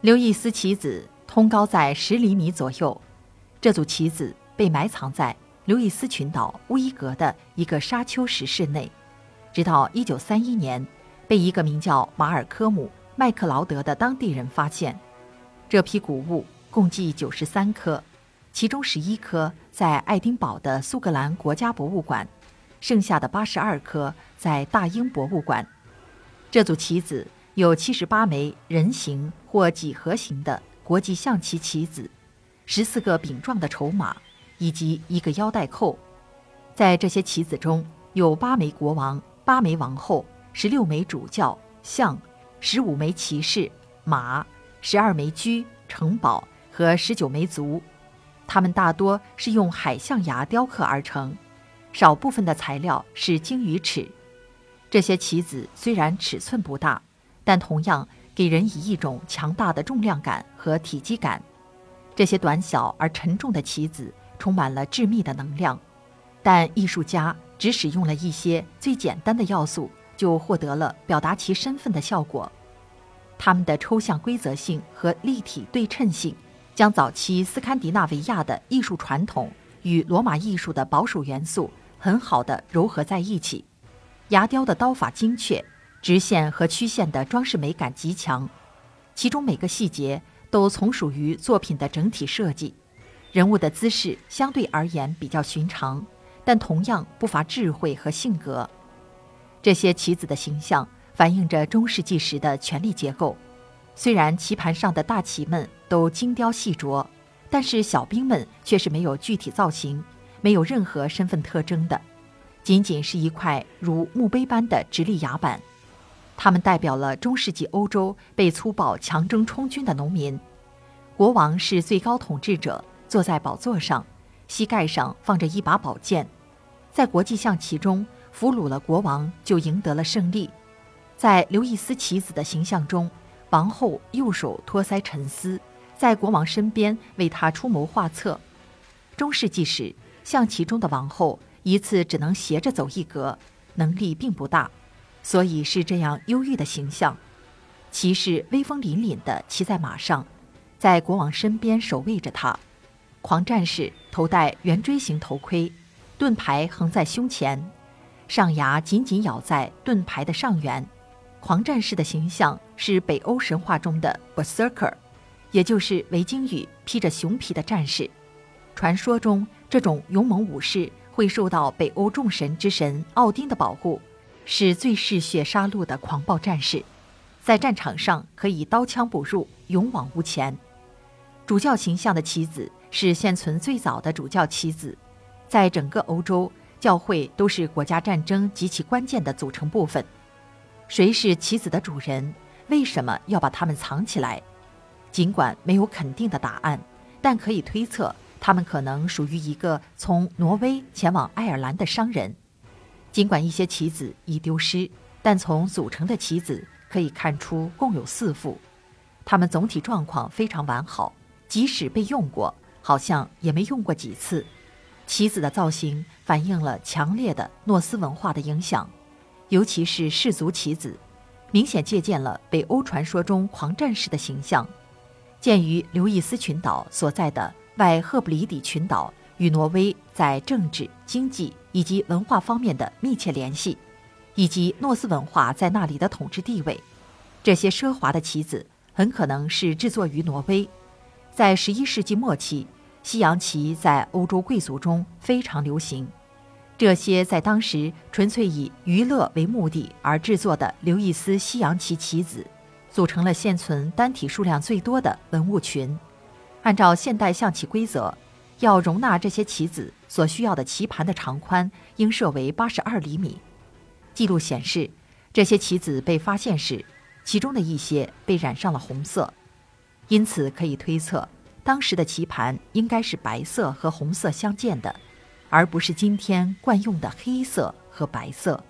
刘易斯棋子通高在十厘米左右，这组棋子被埋藏在刘易斯群岛乌伊格的一个沙丘石室内，直到1931年，被一个名叫马尔科姆·麦克劳德的当地人发现。这批古物共计93颗，其中11颗在爱丁堡的苏格兰国家博物馆，剩下的82颗在大英博物馆。这组棋子。有七十八枚人形或几何形的国际象棋棋子，十四个饼状的筹码，以及一个腰带扣。在这些棋子中有八枚国王、八枚王后、十六枚主教、象、十五枚骑士、马、十二枚车、城堡和十九枚卒。它们大多是用海象牙雕刻而成，少部分的材料是鲸鱼齿。这些棋子虽然尺寸不大。但同样给人以一种强大的重量感和体积感。这些短小而沉重的棋子充满了致密的能量，但艺术家只使用了一些最简单的要素，就获得了表达其身份的效果。他们的抽象规则性和立体对称性，将早期斯堪的纳维亚的艺术传统与罗马艺术的保守元素很好的糅合在一起。牙雕的刀法精确。直线和曲线的装饰美感极强，其中每个细节都从属于作品的整体设计。人物的姿势相对而言比较寻常，但同样不乏智慧和性格。这些棋子的形象反映着中世纪时的权力结构。虽然棋盘上的大棋们都精雕细琢，但是小兵们却是没有具体造型，没有任何身份特征的，仅仅是一块如墓碑般的直立崖板。他们代表了中世纪欧洲被粗暴强征充军的农民。国王是最高统治者，坐在宝座上，膝盖上放着一把宝剑。在国际象棋中，俘虏了国王就赢得了胜利。在刘易斯棋子的形象中，王后右手托腮沉思，在国王身边为他出谋划策。中世纪时，象棋中的王后一次只能斜着走一格，能力并不大。所以是这样忧郁的形象，骑士威风凛凛地骑在马上，在国王身边守卫着他。狂战士头戴圆锥形头盔，盾牌横在胸前，上牙紧紧咬在盾牌的上缘。狂战士的形象是北欧神话中的 berserker，也就是维京语披着熊皮的战士。传说中，这种勇猛武士会受到北欧众神之神奥丁的保护。是最嗜血杀戮的狂暴战士，在战场上可以刀枪不入，勇往无前。主教形象的棋子是现存最早的主教棋子，在整个欧洲，教会都是国家战争极其关键的组成部分。谁是棋子的主人？为什么要把它们藏起来？尽管没有肯定的答案，但可以推测，他们可能属于一个从挪威前往爱尔兰的商人。尽管一些棋子已丢失，但从组成的棋子可以看出共有四副，它们总体状况非常完好，即使被用过，好像也没用过几次。棋子的造型反映了强烈的诺斯文化的影响，尤其是氏族棋子，明显借鉴了北欧传说中狂战士的形象。鉴于刘易斯群岛所在的外赫布里底群岛。与挪威在政治、经济以及文化方面的密切联系，以及诺斯文化在那里的统治地位，这些奢华的棋子很可能是制作于挪威。在十一世纪末期，西洋棋在欧洲贵族中非常流行。这些在当时纯粹以娱乐为目的而制作的刘易斯西洋棋棋子，组成了现存单体数量最多的文物群。按照现代象棋规则。要容纳这些棋子所需要的棋盘的长宽应设为八十二厘米。记录显示，这些棋子被发现时，其中的一些被染上了红色，因此可以推测，当时的棋盘应该是白色和红色相间的，而不是今天惯用的黑色和白色。